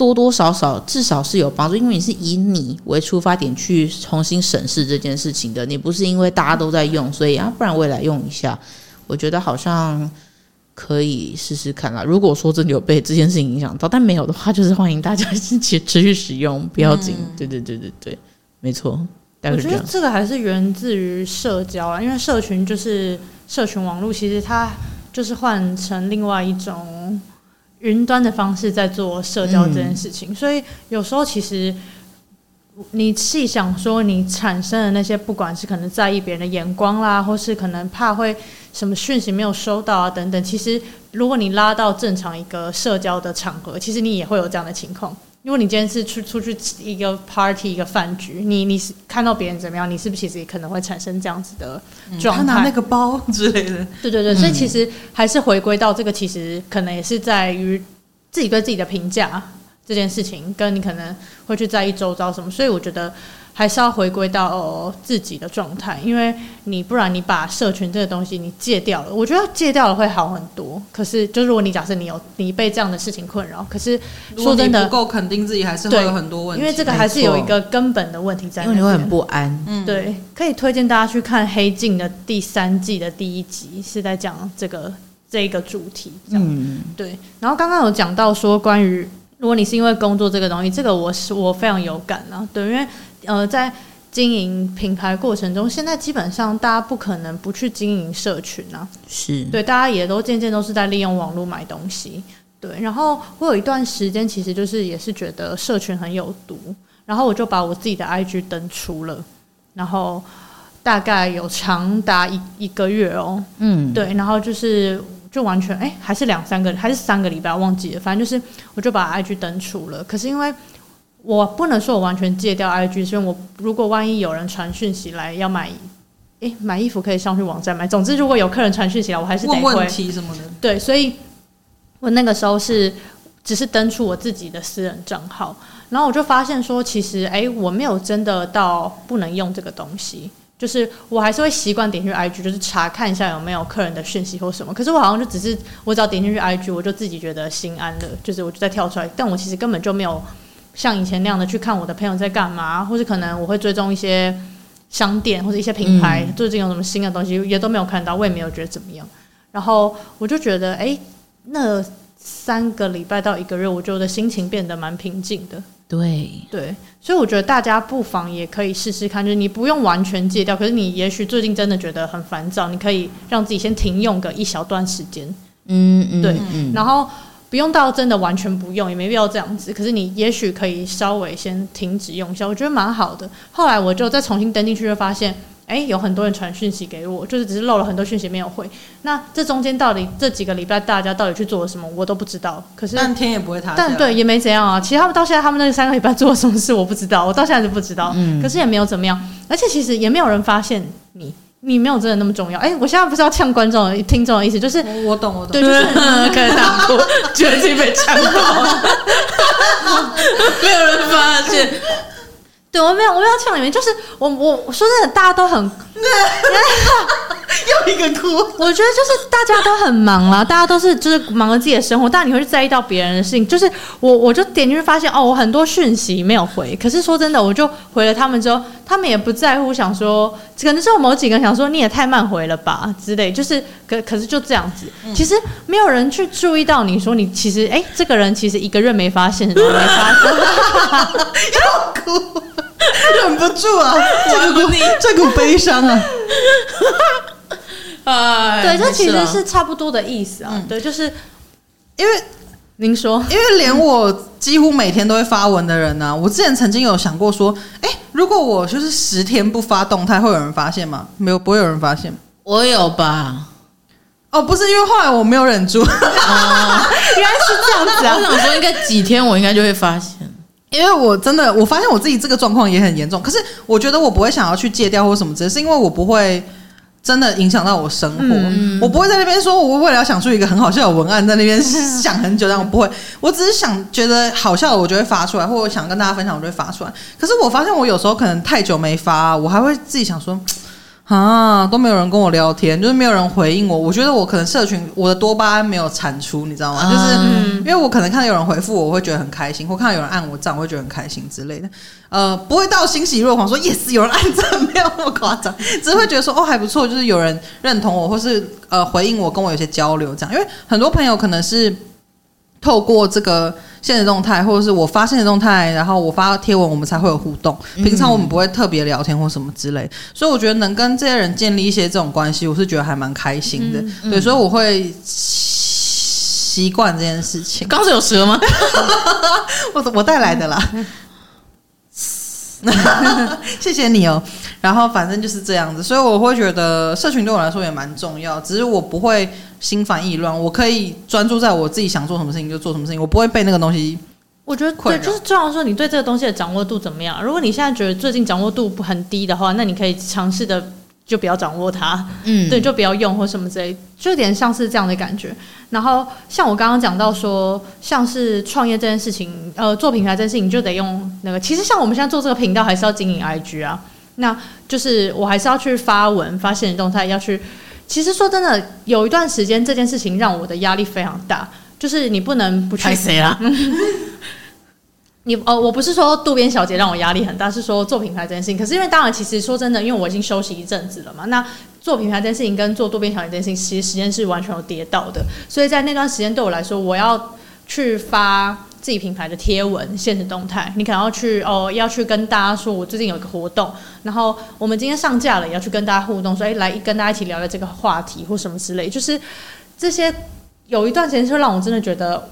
S2: 多多少少至少是有帮助，因为你是以你为出发点去重新审视这件事情的，你不是因为大家都在用，所以啊，不然我也来用一下。我觉得好像可以试试看啦。如果说真的有被这件事情影响到，但没有的话，就是欢迎大家持持续使用，不要紧。对对对对对，没错。
S3: 我觉得这个还是源自于社交啊，因为社群就是社群网络，其实它就是换成另外一种。云端的方式在做社交这件事情，嗯、所以有时候其实你细想说，你产生的那些，不管是可能在意别人的眼光啦，或是可能怕会什么讯息没有收到啊等等，其实如果你拉到正常一个社交的场合，其实你也会有这样的情况。如果你今天是出出去一个 party 一个饭局，你你是看到别人怎么样，你是不是其实也可能会产生这样子的状态？他
S1: 拿那个包之类的。
S3: 对对对，所以其实还是回归到这个，其实可能也是在于自己对自己的评价这件事情，跟你可能会去在意周遭什么，所以我觉得。还是要回归到自己的状态，因为你不然你把社群这个东西你戒掉了，我觉得戒掉了会好很多。可是，就如果你假设你有你被这样的事情困扰，可是说真的
S1: 不够肯定自己，还是会有很多问题。
S3: 因为这个还是有一个根本的问题在，
S2: 因为你会很不安。
S3: 嗯，对，可以推荐大家去看《黑镜》的第三季的第一集，是在讲这个这一个主题。嗯，对。然后刚刚有讲到说，关于如果你是因为工作这个东西，这个我是我非常有感啊。对，因为。呃，在经营品牌过程中，现在基本上大家不可能不去经营社群啊。
S2: 是
S3: 对，大家也都渐渐都是在利用网络买东西。对，然后我有一段时间其实就是也是觉得社群很有毒，然后我就把我自己的 IG 登出了，然后大概有长达一一个月哦。嗯，对，然后就是就完全哎，还是两三个还是三个礼拜忘记了，反正就是我就把 IG 登出了。可是因为我不能说我完全戒掉 IG，所以我如果万一有人传讯息来要买，诶，买衣服可以上去网站买。总之，如果有客人传讯息来，我还是得回。
S1: 问问题什么的。
S3: 对，所以我那个时候是只是登出我自己的私人账号，然后我就发现说，其实诶，我没有真的到不能用这个东西，就是我还是会习惯点进去 IG，就是查看一下有没有客人的讯息或什么。可是我好像就只是我只要点进去 IG，我就自己觉得心安了，就是我就再跳出来，但我其实根本就没有。像以前那样的去看我的朋友在干嘛，或者可能我会追踪一些商店或者一些品牌最近有什么新的东西，也都没有看到，我也没有觉得怎么样。然后我就觉得，哎，那三个礼拜到一个月，我觉得心情变得蛮平静的。
S2: 对
S3: 对，所以我觉得大家不妨也可以试试看，就是你不用完全戒掉，可是你也许最近真的觉得很烦躁，你可以让自己先停用个一小段时间。嗯嗯，对，然后。不用到真的完全不用，也没必要这样子。可是你也许可以稍微先停止用一下，我觉得蛮好的。后来我就再重新登进去，就发现，哎、欸，有很多人传讯息给我，就是只是漏了很多讯息没有回。那这中间到底这几个礼拜大家到底去做了什么，我都不知道。可是
S1: 但天也不会塌，
S3: 但对也没怎样啊。其实他们到现在，他们那三个礼拜做了什么事，我不知道，我到现在都不知道。嗯，可是也没有怎么样，而且其实也没有人发现你。你没有真的那么重要，哎、欸，我现在不是要呛观众、听众的意思，就是
S1: 我懂，我懂，
S3: 对，就是
S2: 可能难过，觉得自己被呛到了，没有人发现，
S3: 对，我没有，我没有呛你们，就是我，我，我说真的，大家都很，
S1: 又一个哭。
S3: 我觉得就是大家都很忙啦，大家都是就是忙着自己的生活，但你会去在意到别人的事情。就是我我就点进去发现哦，我很多讯息没有回。可是说真的，我就回了他们之后，他们也不在乎，想说可能是我某几个人想说你也太慢回了吧之类。就是可可是就这样子，其实没有人去注意到你说你其实哎、欸，这个人其实一个月没发现，都没发现，
S1: 要哭。忍不住啊！这股这股悲伤啊！
S3: 啊，对，这其实是差不多的意思啊。嗯、对，就是
S1: 因为
S3: 您说，
S1: 因为连我几乎每天都会发文的人呢、啊，我之前曾经有想过说，哎，如果我就是十天不发动态，会有人发现吗？没有，不会有人发现。
S2: 我有吧？
S1: 哦，不是，因为后来我没有忍住，原
S3: 来是这样子啊！
S2: 我想说，应该几天我应该就会发现。
S1: 因为我真的，我发现我自己这个状况也很严重。可是我觉得我不会想要去戒掉或什么，只是因为我不会真的影响到我生活。嗯、我不会在那边说，我为了要想出一个很好笑的文案，在那边想很久，但我不会。我只是想觉得好笑的，我就会发出来，或者我想跟大家分享，我就会发出来。可是我发现我有时候可能太久没发，我还会自己想说。啊，都没有人跟我聊天，就是没有人回应我。我觉得我可能社群我的多巴胺没有产出，你知道吗？嗯、就是因为我可能看到有人回复我，我会觉得很开心；或看到有人按我赞，我会觉得很开心之类的。呃，不会到欣喜若狂说 yes，有人按赞，没有那么夸张，只是会觉得说哦还不错，就是有人认同我，或是呃回应我，跟我有些交流这样。因为很多朋友可能是透过这个。现实动态，或者是我发现实动态，然后我发贴文，我们才会有互动。平常我们不会特别聊天或什么之类，所以我觉得能跟这些人建立一些这种关系，我是觉得还蛮开心的。嗯、对，所以我会习惯这件事情。
S2: 刚是有蛇吗？
S1: 我我带来的啦。谢谢你哦。然后反正就是这样子，所以我会觉得社群对我来说也蛮重要。只是我不会心烦意乱，我可以专注在我自己想做什么事情就做什么事情，我不会被那个东西。
S3: 我觉得对，就是重要说你对这个东西的掌握度怎么样。如果你现在觉得最近掌握度不很低的话，那你可以尝试的。就不要掌握它，嗯，对，就不要用或什么之类，就有点像是这样的感觉。然后像我刚刚讲到说，像是创业这件事情，呃，做品牌这件事情，就得用那个。其实像我们现在做这个频道，还是要经营 IG 啊，那就是我还是要去发文、发限时动态，要去。其实说真的，有一段时间这件事情让我的压力非常大，就是你不能不去。
S2: 太谁了？
S3: 你哦，我不是说渡边小姐让我压力很大，是说做品牌这件事情。可是因为当然，其实说真的，因为我已经休息一阵子了嘛，那做品牌这件事情跟做渡边小姐这件事情，其实时间是完全有跌到的。所以在那段时间对我来说，我要去发自己品牌的贴文、现实动态，你可能要去哦，要去跟大家说我最近有一个活动，然后我们今天上架了，也要去跟大家互动，所以来跟大家一起聊聊这个话题或什么之类，就是这些有一段时间就让我真的觉得。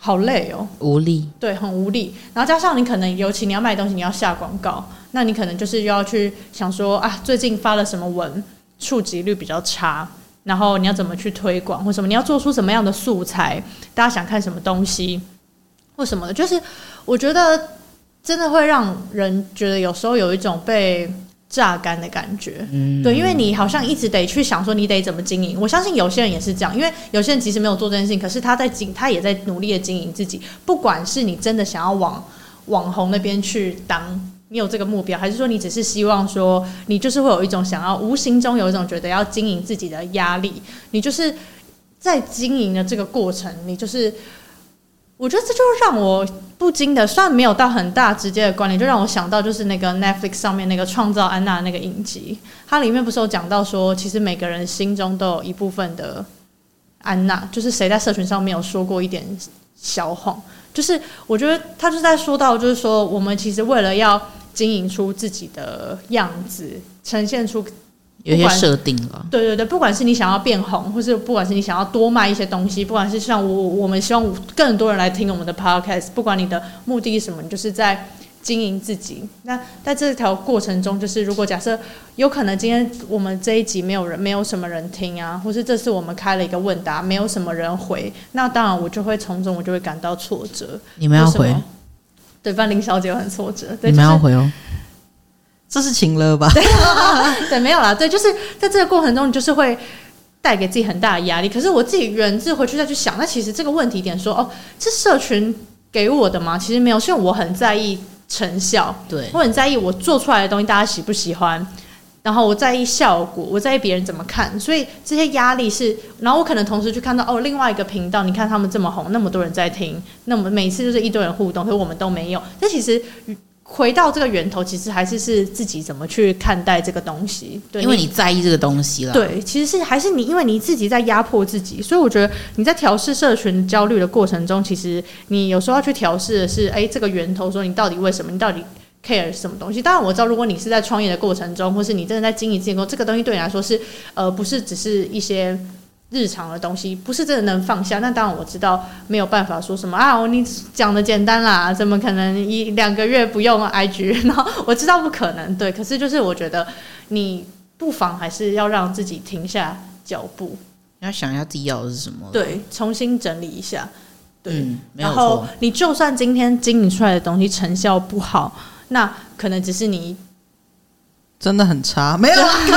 S3: 好累哦，
S2: 无力，
S3: 对，很无力。然后加上你可能，尤其你要卖东西，你要下广告，那你可能就是要去想说啊，最近发了什么文，触及率比较差，然后你要怎么去推广或什么，你要做出什么样的素材，大家想看什么东西或什么的，就是我觉得真的会让人觉得有时候有一种被。榨干的感觉，嗯，对，因为你好像一直得去想说你得怎么经营。我 相信有些人也是这样，因为有些人其实没有做这件事情，可是他在经，他也在努力的经营自己。不管是你真的想要往网红那边去当，你有这个目标，还是说你只是希望说你就是会有一种想要无形中有一种觉得要经营自己的压力，你就是在经营的这个过程，你就是。我觉得这就让我不禁的，虽然没有到很大直接的关联，就让我想到就是那个 Netflix 上面那个创造安娜那个影集，它里面不是有讲到说，其实每个人心中都有一部分的安娜，就是谁在社群上没有说过一点小谎，就是我觉得他就在说到，就是说我们其实为了要经营出自己的样子，呈现出。
S2: 有些设定了，
S3: 对对对，不管是你想要变红，或是不管是你想要多卖一些东西，不管是像我，我们希望更多人来听我们的 podcast，不管你的目的是什么，你就是在经营自己。那在这条过程中，就是如果假设有可能今天我们这一集没有人，没有什么人听啊，或是这次我们开了一个问答，没有什么人回，那当然我就会从中我就会感到挫折。
S2: 你们要回？
S3: 对，范林小姐很挫折。
S2: 你们要回哦。
S1: 这是情了吧？
S3: 对，对，没有啦。对，就是在这个过程中，你就是会带给自己很大的压力。可是我自己人质回去再去想，那其实这个问题点说，哦，这社群给我的吗？其实没有，是因为我很在意成效，
S2: 对，
S3: 我很在意我做出来的东西大家喜不喜欢。然后我在意效果，我在意别人怎么看，所以这些压力是，然后我可能同时去看到哦，另外一个频道，你看他们这么红，那么多人在听，那么每次就是一堆人互动，可是我们都没有。但其实回到这个源头，其实还是是自己怎么去看待这个东西。对，
S2: 因为你在意这个东西了。
S3: 对，其实是还是你，因为你自己在压迫自己，所以我觉得你在调试社群焦虑的过程中，其实你有时候要去调试的是，哎，这个源头，说你到底为什么，你到底。care 什么东西？当然我知道，如果你是在创业的过程中，或是你真的在经营自己，这个东西对你来说是呃，不是只是一些日常的东西，不是真的能放下。那当然我知道没有办法说什么啊，你讲的简单啦，怎么可能一两个月不用 IG？然后我知道不可能，对。可是就是我觉得你不妨还是要让自己停下脚步，
S2: 要想一下自己要的是什么，
S3: 对，重新整理一下，对。
S2: 嗯，
S3: 然后你就算今天经营出来的东西成效不好。那可能只是你
S1: 真的很差，没有 开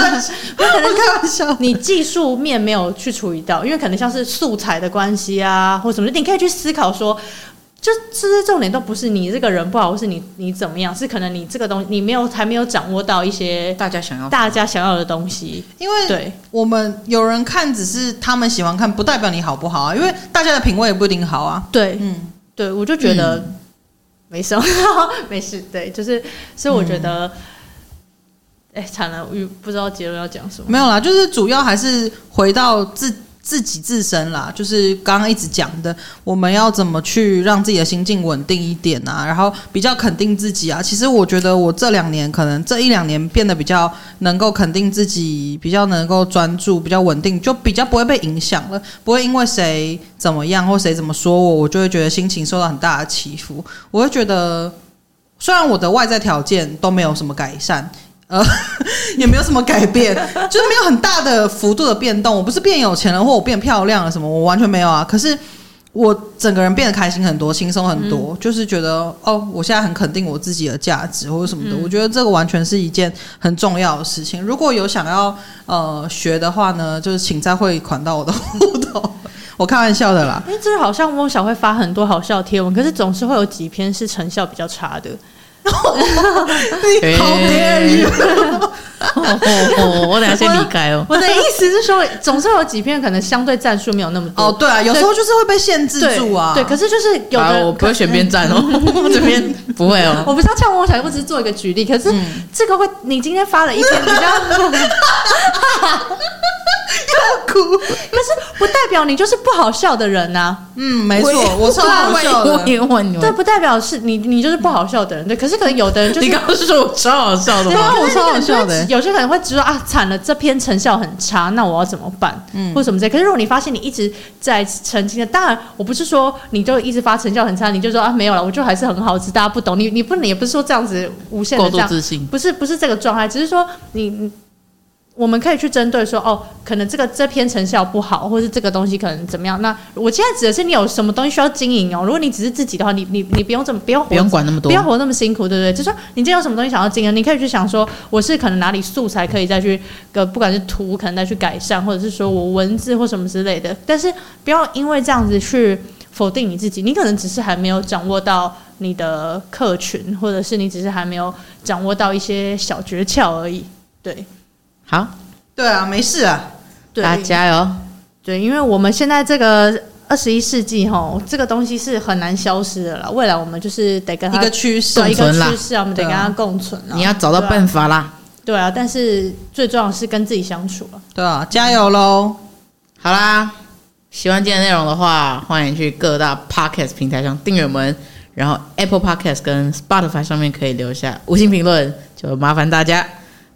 S1: 玩笑，
S3: 你技术面没有去处理到，因为可能像是素材的关系啊，或什么，你可以去思考说，就这些重点都不是你这个人不好，或是你你怎么样，是可能你这个东西你没有还没有掌握到一些
S2: 大家想要
S3: 大家想要的东西，
S1: 因为对。我们有人看只是他们喜欢看，不代表你好不好啊，因为大家的品味也不一定好啊，
S3: 对，嗯，对我就觉得。嗯。没什么，没事。对，就是，所以我觉得，哎、惨了，我不知道结论要讲什么。
S1: 没有啦，就是主要还是回到自。自己自身啦，就是刚刚一直讲的，我们要怎么去让自己的心境稳定一点啊？然后比较肯定自己啊。其实我觉得我这两年可能这一两年变得比较能够肯定自己，比较能够专注，比较稳定，就比较不会被影响了，不会因为谁怎么样或谁怎么说我，我就会觉得心情受到很大的起伏。我会觉得，虽然我的外在条件都没有什么改善。呃，也没有什么改变，就是没有很大的幅度的变动。我不是变有钱了，或我变漂亮了什么，我完全没有啊。可是我整个人变得开心很多，轻松很多，嗯、就是觉得哦，我现在很肯定我自己的价值或者什么的。嗯、我觉得这个完全是一件很重要的事情。如果有想要呃学的话呢，就是请再汇款到我的户头。我开玩笑的啦。
S3: 因为这好像翁小慧发很多好笑贴文，可是总是会有几篇是成效比较差的。
S1: 你好 dare you！
S2: 我等下先离开哦。
S3: 我的意思是说，总是有几篇可能相对战术没有那么多。
S1: 哦，对啊，有时候就是会被限制住啊。
S3: 对，可是就是有的，
S2: 我不会选边站哦，我这边不会哦。
S3: 我不是要呛我想，我只是做一个举例。可是这个会，你今天发了一篇比较。
S1: 要哭，可
S3: 是不代表你就是不好笑的人呐、啊。
S1: 嗯，没错，我超好笑的。
S3: 对，不代表是你，你就是不好笑的人。对，可是可能有的人就是
S2: 你刚刚是说我超好笑的吗？
S3: 对啊，我超好笑的。有些可能会知道啊，惨了，这篇成效很差，那我要怎么办？嗯，或什么之类。可是如果你发现你一直在澄清的，当然我不是说你就一直发成效很差，你就说啊没有了，我就还是很好，只是大家不懂你，你不能也不是说这样子无限的这样
S2: 自信，
S3: 不是不是这个状态，只是说你。我们可以去针对说，哦，可能这个这篇成效不好，或是这个东西可能怎么样？那我现在指的是你有什么东西需要经营哦。如果你只是自己的话，你你你不用这么不用
S2: 不用管那么多，
S3: 不要活那么辛苦，对不对？就是说你今天有什么东西想要经营，你可以去想说，我是可能哪里素材可以再去个，不管是图可能再去改善，或者是说我文字或什么之类的。但是不要因为这样子去否定你自己，你可能只是还没有掌握到你的客群，或者是你只是还没有掌握到一些小诀窍而已。对，
S2: 好。
S1: 对啊，没事啊，
S3: 对
S2: 大家加油！
S3: 对，因为我们现在这个二十一世纪吼，这个东西是很难消失的了。未来我们就是得跟它
S1: 一个趋势，
S3: 一个趋势啊，我们得跟它共存。
S2: 你要找到办法啦。
S3: 对啊，但是最重要的是跟自己相处了。
S1: 对啊，加油喽！
S2: 好啦，喜欢今天的内容的话，欢迎去各大 Podcast 平台上订阅我们，然后 Apple Podcast 跟 Spotify 上面可以留下五星评论，就麻烦大家。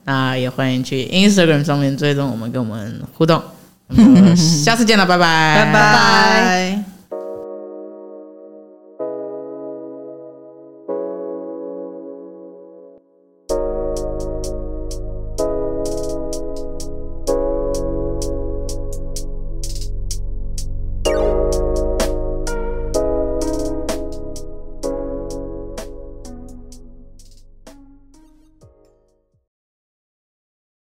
S2: 那也欢迎去 Instagram 上面追踪我们，跟我们互动。我们 下次见了，拜拜，
S1: 拜拜。